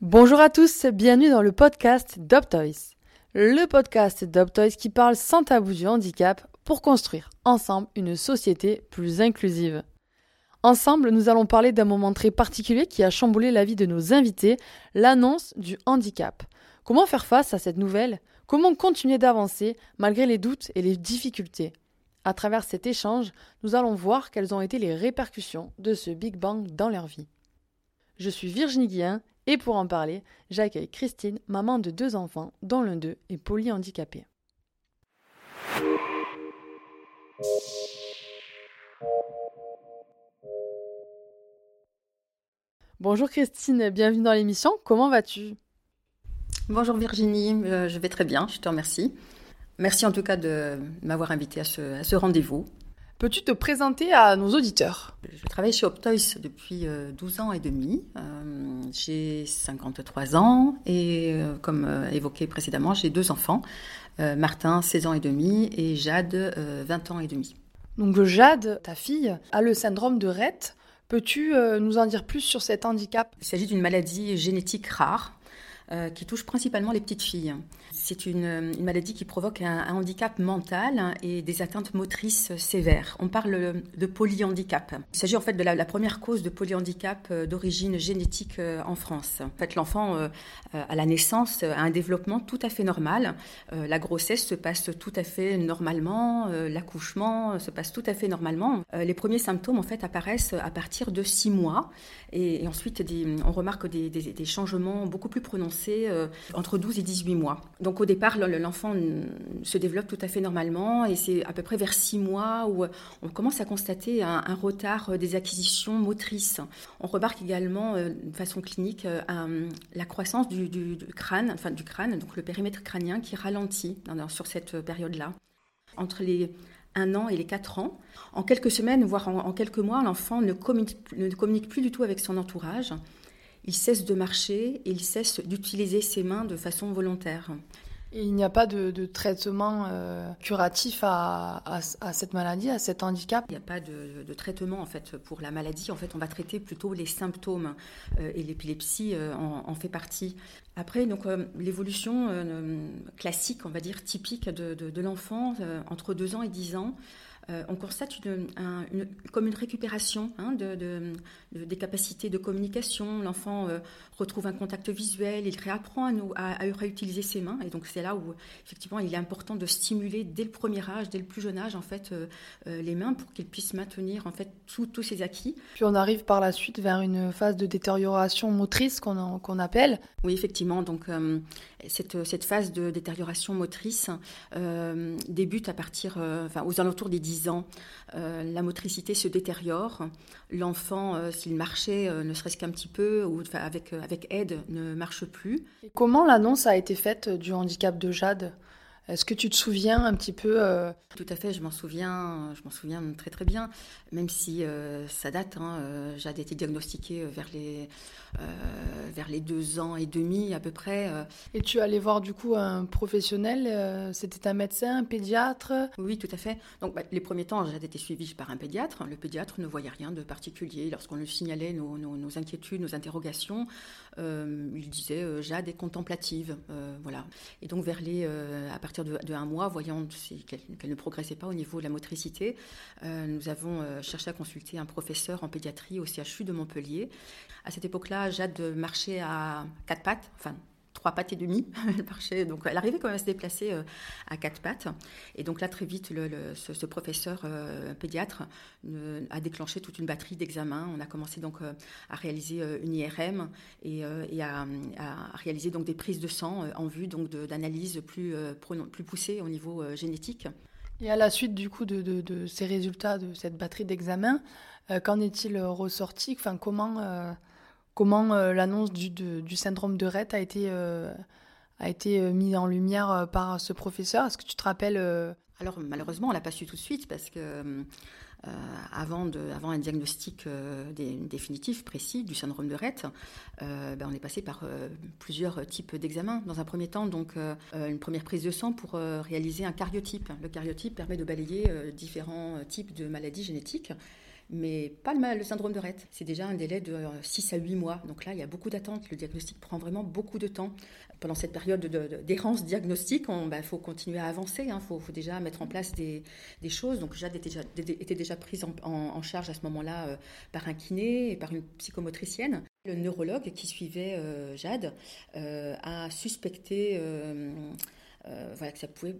Bonjour à tous, bienvenue dans le podcast Toys. Le podcast Toys qui parle sans tabou du handicap pour construire ensemble une société plus inclusive. Ensemble, nous allons parler d'un moment très particulier qui a chamboulé la vie de nos invités, l'annonce du handicap. Comment faire face à cette nouvelle? Comment continuer d'avancer malgré les doutes et les difficultés? À travers cet échange, nous allons voir quelles ont été les répercussions de ce Big Bang dans leur vie. Je suis Virginie Guillen et pour en parler, j'accueille Christine, maman de deux enfants, dont l'un d'eux est polyhandicapé. Bonjour Christine, bienvenue dans l'émission. Comment vas-tu? Bonjour Virginie, euh, je vais très bien, je te remercie. Merci en tout cas de m'avoir invité à ce, rendez-vous. Peux-tu te présenter à nos auditeurs? Je travaille chez Optoys depuis 12 euh, ans et demi. Euh, j'ai 53 ans et comme évoqué précédemment, j'ai deux enfants, Martin 16 ans et demi et Jade 20 ans et demi. Donc Jade, ta fille, a le syndrome de Rett. Peux-tu nous en dire plus sur cet handicap? Il s'agit d'une maladie génétique rare euh, qui touche principalement les petites filles. C'est une, maladie qui provoque un, handicap mental et des atteintes motrices sévères. On parle de polyhandicap. Il s'agit en fait de la, première cause de polyhandicap euh, d'origine génétique euh, en France. En fait, l'enfant à la naissance a un développement tout à fait normal. La grossesse se passe tout à fait normalement. L'accouchement se passe tout à fait normalement. Les premiers symptômes en fait apparaissent à partir de six mois et, ensuite on remarque des changements beaucoup plus prononcés euh, entre 12 et 18 mois. Donc au départ, l'enfant se développe tout à fait normalement et c'est à peu près vers 6 mois où euh, on commence à constater un, retard euh, des acquisitions motrices. On remarque également de façon clinique la croissance du, crâne, enfin du crâne, donc le périmètre crânien qui ralentit sur cette période-là. Entre les 1 an et les 4 ans. En quelques semaines, voire en, quelques mois, l'enfant ne communique, plus du tout avec son entourage il cesse de marcher et il cesse d'utiliser ses mains de façon volontaire. Et il n'y a pas de, traitement euh, curatif à, cette maladie, à cet handicap? Il n'y a pas de, traitement en fait pour la maladie. En fait, on va traiter plutôt les symptômes euh, et l'épilepsie euh, en, fait partie. Après, donc l'évolution classique, on va dire typique de, de l'enfant entre 2 ans et 10 ans. Euh, on constate comme une récupération hein, des capacités de communication. L'enfant euh, retrouve un contact visuel, il réapprend à, nous, à, réutiliser ses mains. Et donc c'est là où effectivement il est important de stimuler dès le premier âge, dès le plus jeune âge, en fait, euh, les mains pour qu'il puisse maintenir en fait tous ses acquis. Puis on arrive par la suite vers une phase de détérioration motrice qu'on appelle. Oui, effectivement. Donc cette, cette, phase de détérioration motrice débute à partir, enfin aux alentours des 10 ans, euh, la motricité se détériore. L'enfant, euh, s'il marchait euh, ne serait-ce qu'un petit peu ou avec, avec aide, ne marche plus. comment l'annonce a été faite du handicap de Jade? Est-ce que tu te souviens un petit peu Tout à fait, je m'en souviens, je m'en souviens très très bien, même si ça date. Hein, Jade a été diagnostiquée vers les euh, vers les deux ans et demi à peu près. Euh. Et tu allais voir du coup un professionnel euh, C'était un médecin, un pédiatre? Oui, tout à fait. Donc bah, les premiers temps, j'ai été suivie par un pédiatre. Le pédiatre ne voyait rien de particulier. Lorsqu'on lui signalait nos, inquiétudes, nos interrogations, il disait Jade est contemplative. voilà. Et donc vers les, à partir de, un mois, voyant qu'elle ne progressait pas au niveau de la motricité, nous avons cherché à consulter un professeur en pédiatrie au CHU de Montpellier. À cette époque-là, Jade marchait à quatre pattes, enfin trois pattes et demie. elle marchait, donc elle arrivait quand même à se déplacer euh, à quatre pattes. Et donc là, très vite, ce, professeur euh, pédiatre a déclenché toute une batterie d'examens. On a commencé donc euh, à réaliser une IRM et, à, réaliser donc des prises de sang en vue donc d'analyses plus, plus poussées au niveau génétique. Et à la suite du coup de, de ces résultats de cette batterie d'examens, qu'en est-il ressorti? Enfin, comment comment euh, l'annonce du, syndrome de Rett a été, euh, euh, mise en lumière par ce professeur Est-ce que tu te rappelles alors malheureusement, on l'a pas su tout de suite parce que avant, de, un diagnostic définitif, précis du syndrome de Rett, ben, on est passé par plusieurs types d'examens. Dans un premier temps, donc une première prise de sang pour réaliser un cariotype. Le cariotype permet de balayer différents types de maladies génétiques mais pas le, le syndrome de Rett. C'est déjà un délai de 6 à 8 mois. Donc là, il y a beaucoup d'attentes. Le diagnostic prend vraiment beaucoup de temps. Pendant cette période d'errance diagnostique, il bah, faut continuer à avancer. Il hein. faut, déjà mettre en place des, choses. Donc Jade était déjà, prise en, charge à ce moment-là euh, par un kiné et par une psychomotricienne. Le neurologue qui suivait euh, Jade euh, a suspecté euh, voilà, que ça pouvait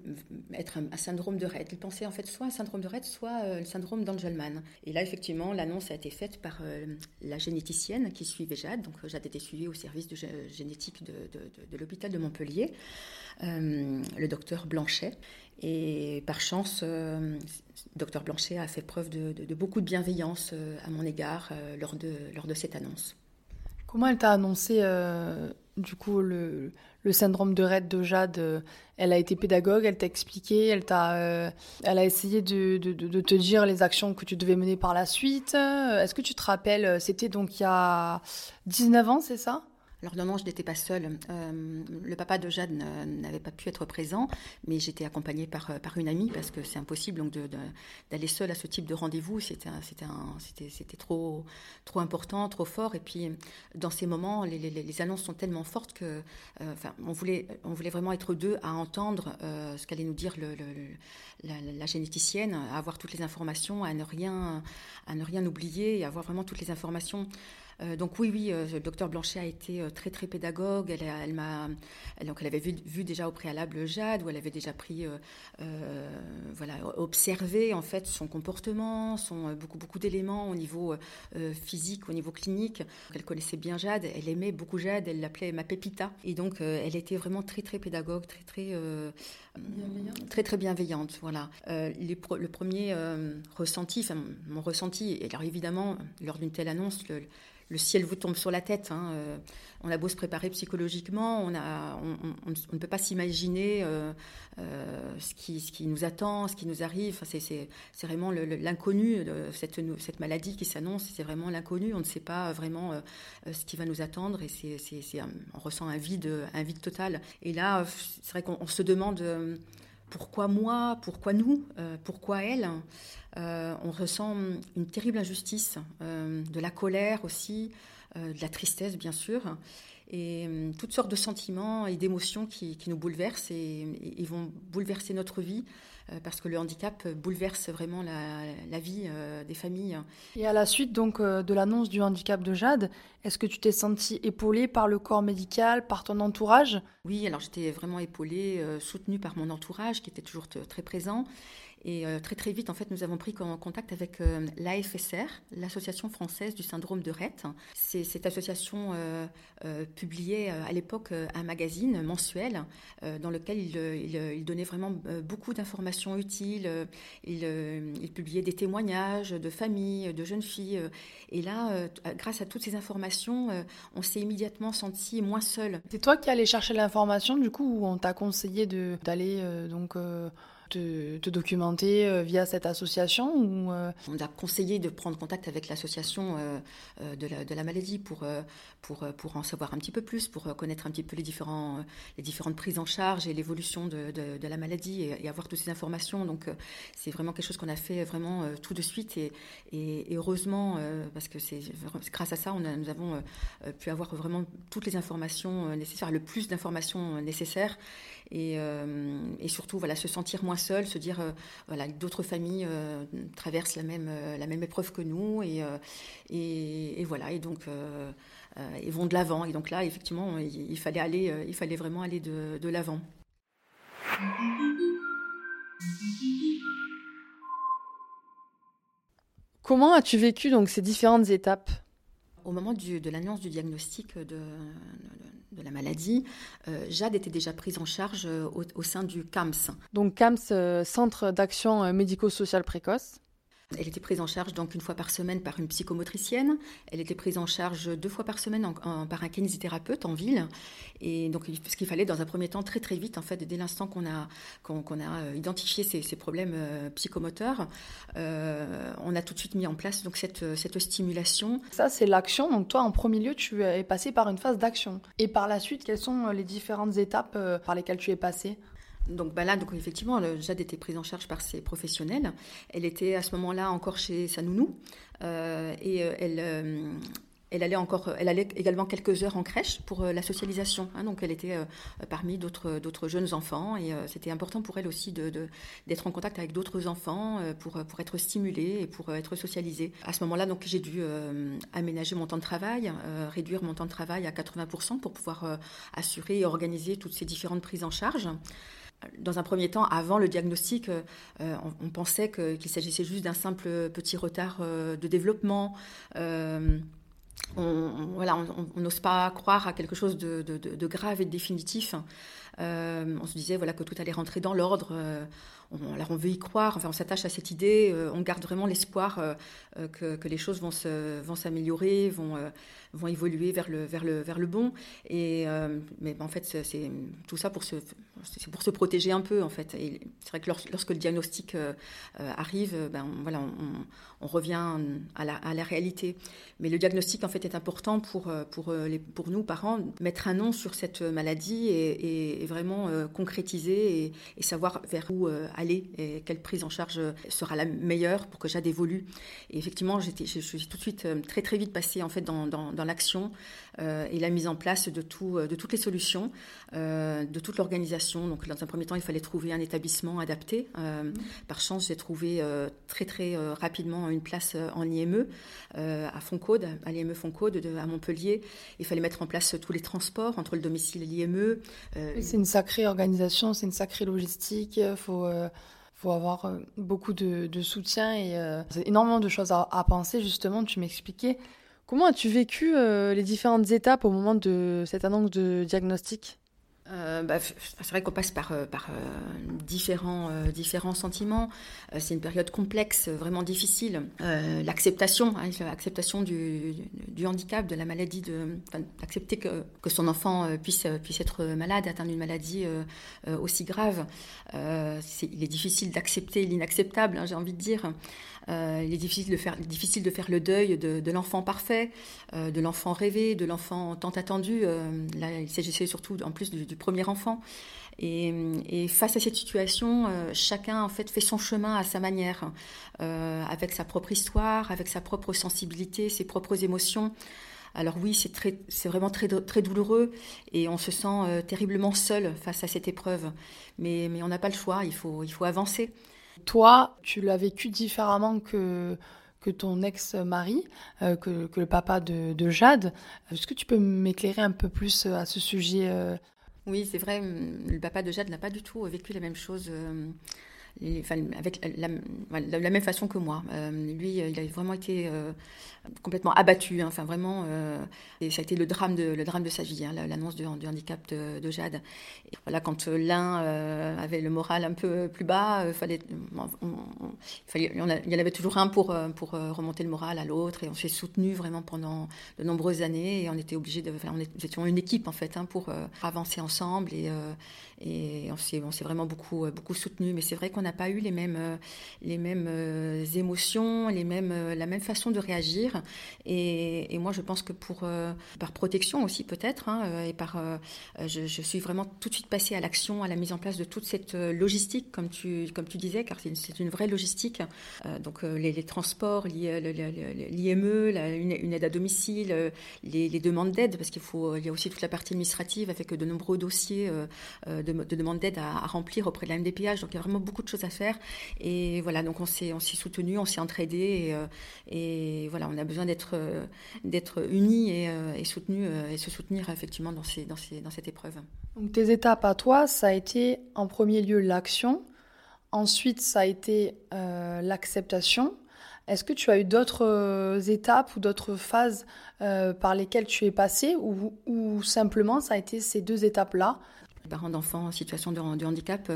être un, syndrome de Rett. Il pensait en fait soit un syndrome de Rett, soit euh, le syndrome d'Angelman. Et là, effectivement, l'annonce a été faite par euh, la généticienne qui suivait Jade. Donc, Jade était suivie au service de génétique de, de l'hôpital de Montpellier, le docteur Blanchet. Et par chance, docteur Blanchet a fait preuve de, beaucoup de bienveillance à mon égard lors, de, lors de cette annonce. Comment elle t'a annoncé du coup le, syndrome de Rett de Jade, euh, elle a été pédagogue, elle t'a expliqué, elle, euh, a essayé de, de, te dire les actions que tu devais mener par la suite. Est-ce que tu te rappelles, c'était donc il y a 19 ans, c'est ça? Alors non, je n'étais pas seule. Euh, le papa de Jade n'avait pas pu être présent, mais j'étais accompagnée par, euh, une amie parce que c'est impossible d'aller seule à ce type de rendez-vous. C'était trop important, trop fort. Et puis dans ces moments, les, annonces sont tellement fortes que euh, on voulait vraiment être deux à entendre ce qu'allait nous dire la, généticienne, à avoir toutes les informations, à ne rien à ne rien oublier, et avoir vraiment toutes les informations. Euh, donc oui, oui, euh, le docteur Blanchet a été euh, très très pédagogue. Elle, elle m'a, donc elle avait vu, déjà au préalable Jade, où elle avait déjà pris, voilà, observé en fait son comportement, son beaucoup beaucoup d'éléments au niveau physique, au niveau clinique. Elle connaissait bien Jade, elle aimait beaucoup Jade, elle l'appelait ma pépita, et donc elle était vraiment très très pédagogue, très très très très bienveillante. Voilà. le premier ressenti, enfin mon ressenti, et alors évidemment lors d'une telle annonce, le, le ciel vous tombe sur la tête. Hein, euh, on a beau se préparer psychologiquement, on, ne peut pas s'imaginer euh, euh, ce, qui, nous attend, ce qui nous arrive. c'est, vraiment l'inconnu, cette, maladie qui s'annonce, c'est vraiment l'inconnu. On ne sait pas vraiment ce qui va nous attendre et on ressent un vide total. Et là, c'est vrai qu'on se demande pourquoi moi, pourquoi nous, pourquoi elle euh, on ressent une terrible injustice, euh, de la colère aussi, euh, de la tristesse bien sûr, et toutes sortes de sentiments et d'émotions qui, nous bouleversent et, vont bouleverser notre vie parce que le handicap bouleverse vraiment la, vie des familles. Et à la suite donc de l'annonce du handicap de Jade, est-ce que tu t'es sentie épaulée par le corps médical, par ton entourage? Oui, alors j'étais vraiment épaulée, soutenue par mon entourage qui était toujours très présent. Et euh, très très vite, en fait, nous avons pris contact avec euh, l'AFSR, l'Association française du syndrome de Rett. Cette association euh, publiait à l'époque un magazine mensuel dans lequel il, donnait vraiment beaucoup d'informations utiles. Il, publiait des témoignages de familles, de jeunes filles. Et là, grâce à toutes ces informations, on s'est immédiatement senti moins seul. C'est toi qui allais chercher l'information, du coup, ou on t'a conseillé d'aller donc te, documenter euh, via cette association ou euh? On a conseillé de prendre contact avec l'association euh, de la, maladie pour, pour, pour en savoir un petit peu plus, pour connaître un petit peu les, différents, les différentes prises en charge et l'évolution de, de, la maladie et, avoir toutes ces informations. Donc c'est vraiment quelque chose qu'on a fait vraiment tout de suite et, et, heureusement parce que c'est grâce à ça on nous avons pu avoir vraiment toutes les informations nécessaires, le plus d'informations nécessaires et, et surtout voilà se sentir moins seul, se dire euh, voilà d'autres familles euh, traversent la même euh, la même épreuve que nous et et, voilà et donc ils vont de l'avant et donc là effectivement il, fallait aller il fallait vraiment aller de, de l'avant. Comment as-tu vécu donc ces différentes étapes? Au moment de l'annonce du diagnostic de, de la maladie, euh, Jade était déjà prise en charge euh, au, sein du CAMS. Donc CAMS, euh, Centre d'action médico-sociale précoce. Elle était prise en charge donc une fois par semaine par une psychomotricienne. Elle était prise en charge deux fois par semaine par un kinésithérapeute en ville. Et donc, ce qu'il fallait dans un premier temps, très très vite, en fait, dès l'instant qu'on a, a euh, identifié ces, problèmes euh, psychomoteurs, euh, on a tout de suite mis en place donc cette, cette stimulation. Ça, c'est l'action. Donc, toi, en premier lieu, tu es passé par une phase d'action. Et par la suite, quelles sont les différentes étapes par lesquelles tu es passé? Donc bah là, donc effectivement, Jade était prise en charge par ses professionnels. Elle était à ce moment-là encore chez sa nounou euh, et euh, elle, euh, elle allait encore, elle allait également quelques heures en crèche pour la socialisation. Hein. donc elle était parmi d'autres jeunes enfants et c'était important pour elle aussi d'être en contact avec d'autres enfants pour pour être stimulée et pour être socialisée. À ce moment-là, donc j'ai dû aménager mon temps de travail, réduire mon temps de travail à 80% pour pouvoir assurer et organiser toutes ces différentes prises en charge dans un premier temps, avant le diagnostic, euh, on, pensait qu'il s'agissait juste d'un simple petit retard euh, de développement. Euh, on n'ose pas croire à quelque chose de, grave et de définitif. on se disait voilà que tout allait rentrer dans l'ordre on, alors on veut y croire, enfin on s'attache à cette idée, euh, on garde vraiment l'espoir euh, euh, que, les choses vont, se, vont s'améliorer, vont, vont évoluer vers le, vers le, vers le bon. Et, mais en fait, c'est tout ça pour se, pour se protéger un peu en fait. C'est vrai que lorsque le diagnostic arrive, ben, voilà, on, revient à la, à la, réalité. Mais le diagnostic en fait est important pour, pour, les, pour nous, parents, mettre un nom sur cette maladie et, vraiment concrétiser et, et, savoir vers où aller et quelle prise en charge sera la meilleure pour que Jade évolue. Et effectivement, j'étais, je, suis tout de suite euh, très très vite passée en fait dans, dans, l'action euh, et la mise en place de, tout, de toutes les solutions, euh, de toute l'organisation. Donc dans un premier temps, il fallait trouver un établissement adapté. Par chance, j'ai trouvé très très rapidement une place en IME à Foncode, à l'IME à Montpellier. Il fallait mettre en place tous les transports entre le domicile et l'IME. c'est une sacrée organisation, c'est une sacrée logistique. Faut faut avoir euh, beaucoup de, soutien et euh, énormément de choses à, penser. Justement, tu m'expliquais. Comment as-tu vécu euh, les différentes étapes au moment de cette annonce de diagnostic? Euh, bah, c'est vrai qu'on passe par, euh, euh, différents, sentiments. c'est une période complexe, vraiment difficile. l'acceptation, hein, l'acceptation du, handicap, de la maladie, d'accepter que, son enfant puisse, être malade, atteindre une maladie aussi grave. il est difficile d'accepter l'inacceptable, hein, j'ai envie de dire. Il est difficile de faire, difficile de faire le deuil de, l'enfant parfait, de l'enfant rêvé, de l'enfant tant attendu. Là, il s'agissait surtout en plus du, premier enfant. Et, face à cette situation, chacun en fait fait son chemin à sa manière, avec sa propre histoire, avec sa propre sensibilité, ses propres émotions. Alors oui, c'est très, c'est vraiment très, très douloureux et on se sent terriblement seul face à cette épreuve. Mais, mais on n'a pas le choix, il faut, il faut avancer. Toi, tu l'as vécu différemment que, que ton ex-mari, euh, que, que, le papa de, Jade. Est-ce que tu peux m'éclairer un peu plus euh, à ce sujet euh? Oui, c'est vrai, le papa de Jade n'a pas du tout vécu la même chose avec la, même façon que moi. lui, il a vraiment été complètement abattu. Hein. enfin, vraiment, euh, et ça a été le drame de, le drame de sa vie, hein, l'annonce du, handicap de, Jade. Et voilà, quand euh, l'un euh, avait le moral un peu plus bas, fallait, fallait, il y en avait toujours un pour, pour remonter le moral à l'autre. Et on s'est soutenu vraiment pendant de nombreuses années. Et on était obligés de. Enfin, on étions une équipe, en fait, hein, pour avancer ensemble. Et, et on s'est vraiment beaucoup, beaucoup soutenu. Mais c'est vrai qu'on n'a pas eu les mêmes, les mêmes émotions, les mêmes, la même façon de réagir. Et, moi, je pense que pour, euh, par protection aussi peut-être, hein, euh, et par, euh, je, suis vraiment tout de suite passée à l'action, à la mise en place de toute cette logistique, comme tu, comme tu disais, car c'est une, vraie logistique. donc les, transports, l'IME, une, aide à domicile, les, demandes d'aide, parce qu'il faut, il y a aussi toute la partie administrative avec de nombreux dossiers de demandes d'aide à, remplir auprès de la MDPH. Donc il y a vraiment beaucoup de choses à faire. Et voilà, donc on s'est, soutenu, on s'est entraidé, et, et voilà, on a besoin d'être euh, d'être unis et, euh, et soutenus euh, et se soutenir effectivement dans, ces, dans, ces, dans cette épreuve. Donc tes étapes à toi, ça a été en premier lieu l'action, ensuite ça a été l'acceptation. Est-ce que tu as eu d'autres étapes ou d'autres phases par lesquelles tu es passé ou, ou, simplement ça a été ces deux étapes-là Les parents d'enfants en situation de, handicap,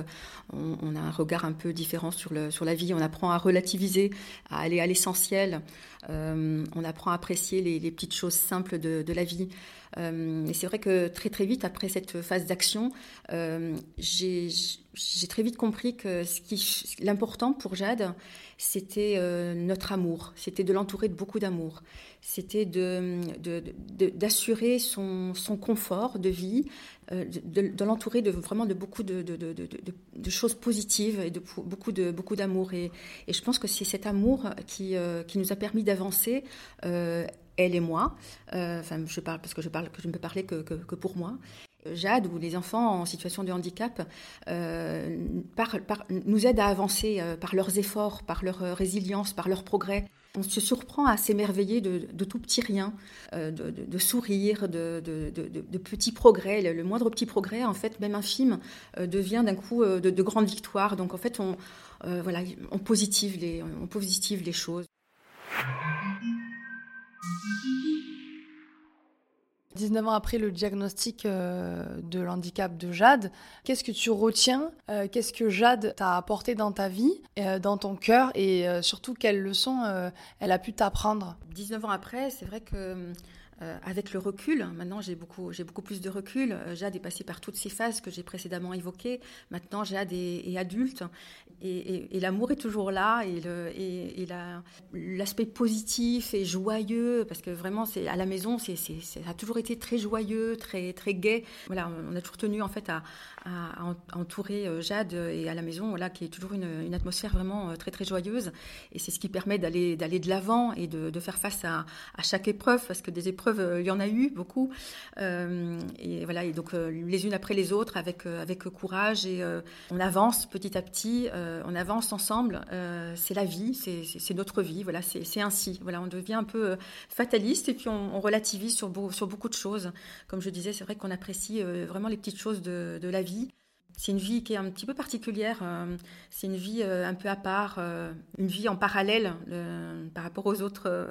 on, a un regard un peu différent sur, le, sur la vie. On apprend à relativiser, à aller à l'essentiel. on apprend à apprécier les, petites choses simples de la vie. Euh, et c'est vrai que très très vite, après cette phase d'action, euh, j'ai très vite compris que l'important pour Jade, c'était euh, notre amour, c'était de l'entourer de beaucoup d'amour, c'était d'assurer son, confort de vie, de, l'entourer de, vraiment de beaucoup de, choses positives et de beaucoup de beaucoup d'amour. Et, je pense que c'est cet amour qui, qui nous a permis d'avancer elle et moi. Euh, enfin, je parle parce que je ne peux parler que, pour moi. Jade ou les enfants en situation de handicap euh, nous aident à avancer euh, par leurs efforts, par leur résilience, par leur progrès. On se surprend à s'émerveiller de, de, tout petit rien, de, de, sourire, de, petits progrès. Le, moindre petit progrès, en fait, même infime, devient d'un coup de, grandes victoires. Donc en fait, on, voilà, on positive les choses. 19 ans après le diagnostic euh, de l'handicap de Jade, qu'est-ce que tu retiens euh, Qu'est-ce que Jade t'a apporté dans ta vie, euh, dans ton cœur et surtout quelles leçons elle a pu t'apprendre? 19 ans après, c'est vrai que avec le recul, maintenant j'ai beaucoup, j'ai beaucoup plus de recul. Jade est passée par toutes ces phases que j'ai précédemment évoquées. Maintenant, Jade est, adulte et, l'amour est toujours là et, l'aspect positif et joyeux parce que vraiment c'est à la maison c'est, ça a toujours été très joyeux très très gai voilà on a toujours tenu en fait à, entourer euh, Jade et à la maison voilà qui est toujours une, atmosphère vraiment euh, très très joyeuse et c'est ce qui permet d'aller d'aller de l'avant et de, faire face à, chaque épreuve parce que des épreuves euh, il y en a eu beaucoup et voilà et donc les unes après les autres avec avec courage et on avance petit à petit euh, on avance ensemble, euh, c'est la vie, c'est notre vie, voilà, c'est ainsi. Voilà, on devient un peu euh, fataliste et puis on, relativise sur, sur, beaucoup de choses. Comme je disais, c'est vrai qu'on apprécie vraiment les petites choses de, la vie. C'est une vie qui est un petit peu particulière. c'est une vie un peu à part, une vie en parallèle par rapport aux autres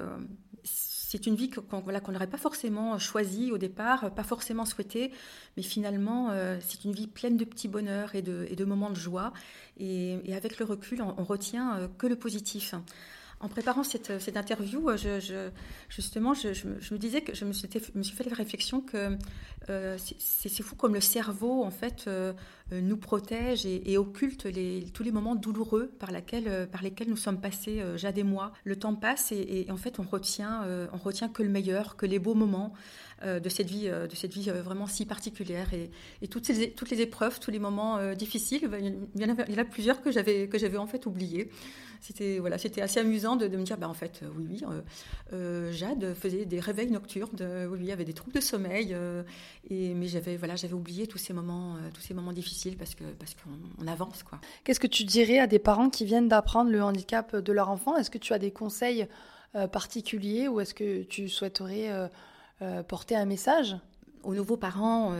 c'est une vie qu'on n'aurait pas forcément choisie au départ, pas forcément souhaitée, mais finalement, euh, c'est une vie pleine de petits bonheurs et de, moments de joie. Et, avec le recul, on, retient euh, que le positif. En préparant cette, interview, je, justement, je, me disais que je me suis, fait la réflexion que euh, c'est fou comme le cerveau, en fait, euh, nous protège et, occulte tous les moments douloureux par, euh, lesquels nous sommes passés, euh, Jade et moi. Le temps passe et, en fait on retient, retient que le meilleur, que les beaux moments de cette vie, vraiment si particulière. Et, toutes, les épreuves, tous les moments difficiles, il y, en a, plusieurs que j'avais, en fait oubliés. C'était, assez amusant de, me dire, bah, en fait, oui, oui, Jade faisait des réveils nocturnes, oui, y avait des troubles de sommeil, et, mais j'avais, oublié tous ces moments difficiles parce que parce qu'on avance quoi. Qu'est-ce que tu dirais à des parents qui viennent d'apprendre le handicap de leur enfant? Est-ce que tu as des conseils euh, particuliers ou est-ce que tu souhaiterais euh, euh, porter un message? Aux nouveaux parents,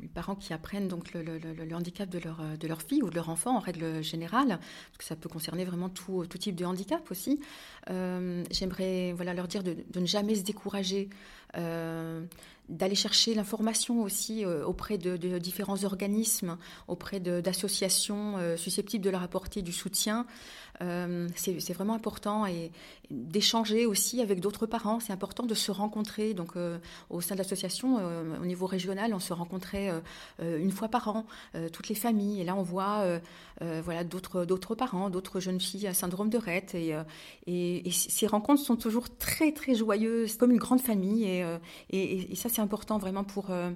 les parents qui apprennent donc le, handicap de leur, de leur fille ou de leur enfant en règle générale, parce que ça peut concerner vraiment tout, tout type de handicap aussi, j'aimerais voilà, leur dire de, de, ne jamais se décourager d'aller chercher l'information aussi euh, auprès de, différents organismes, auprès d'associations euh, susceptibles de leur apporter du soutien. Euh, c'est vraiment important et d'échanger aussi avec d'autres parents. C'est important de se rencontrer. Donc, au sein de l'association, au niveau régional, on se rencontrait une fois par an, toutes les familles. Et là, on voit voilà d'autres parents, d'autres jeunes filles à syndrome de Rett. Et, et, ces rencontres sont toujours très très joyeuses, comme une grande famille. Et, et ça, c'est important vraiment pour euh,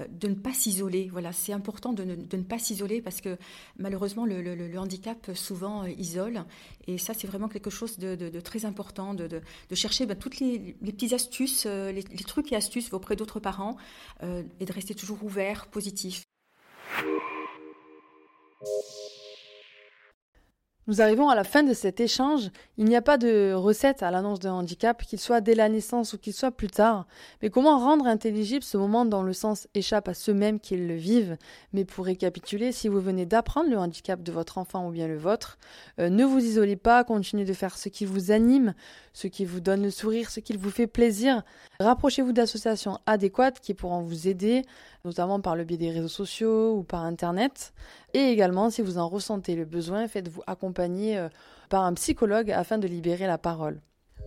euh, de ne pas s'isoler. Voilà, c'est important de ne, pas s'isoler parce que malheureusement le, handicap souvent euh, isole et ça c'est vraiment quelque chose de, très important de, chercher ben, toutes les, petites astuces, les, trucs et astuces auprès d'autres parents et de rester toujours ouvert, positif. Nous arrivons à la fin de cet échange. Il n'y a pas de recette à l'annonce d'un handicap, qu'il soit dès la naissance ou qu'il soit plus tard. Mais comment rendre intelligible ce moment dont le sens échappe à ceux-mêmes qui le vivent? Mais pour récapituler, si vous venez d'apprendre le handicap de votre enfant ou bien le vôtre, euh, ne vous isolez pas, continuez de faire ce qui vous anime, ce qui vous donne le sourire, ce qui vous fait plaisir. Rapprochez-vous d'associations adéquates qui pourront vous aider, notamment par le biais des réseaux sociaux ou par Internet. Et également, si vous en ressentez le besoin, faites-vous accompagner euh, par un psychologue afin de libérer la parole.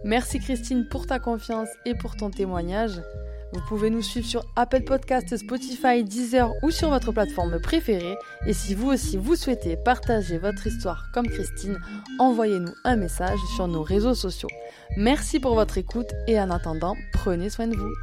Merci Christine pour ta confiance et pour ton témoignage. Vous pouvez nous suivre sur Apple Podcast, Spotify, Deezer ou sur votre plateforme préférée. Et si vous aussi vous souhaitez partager votre histoire comme Christine, envoyez-nous un message sur nos réseaux sociaux. Merci pour votre écoute et en attendant, prenez soin de vous.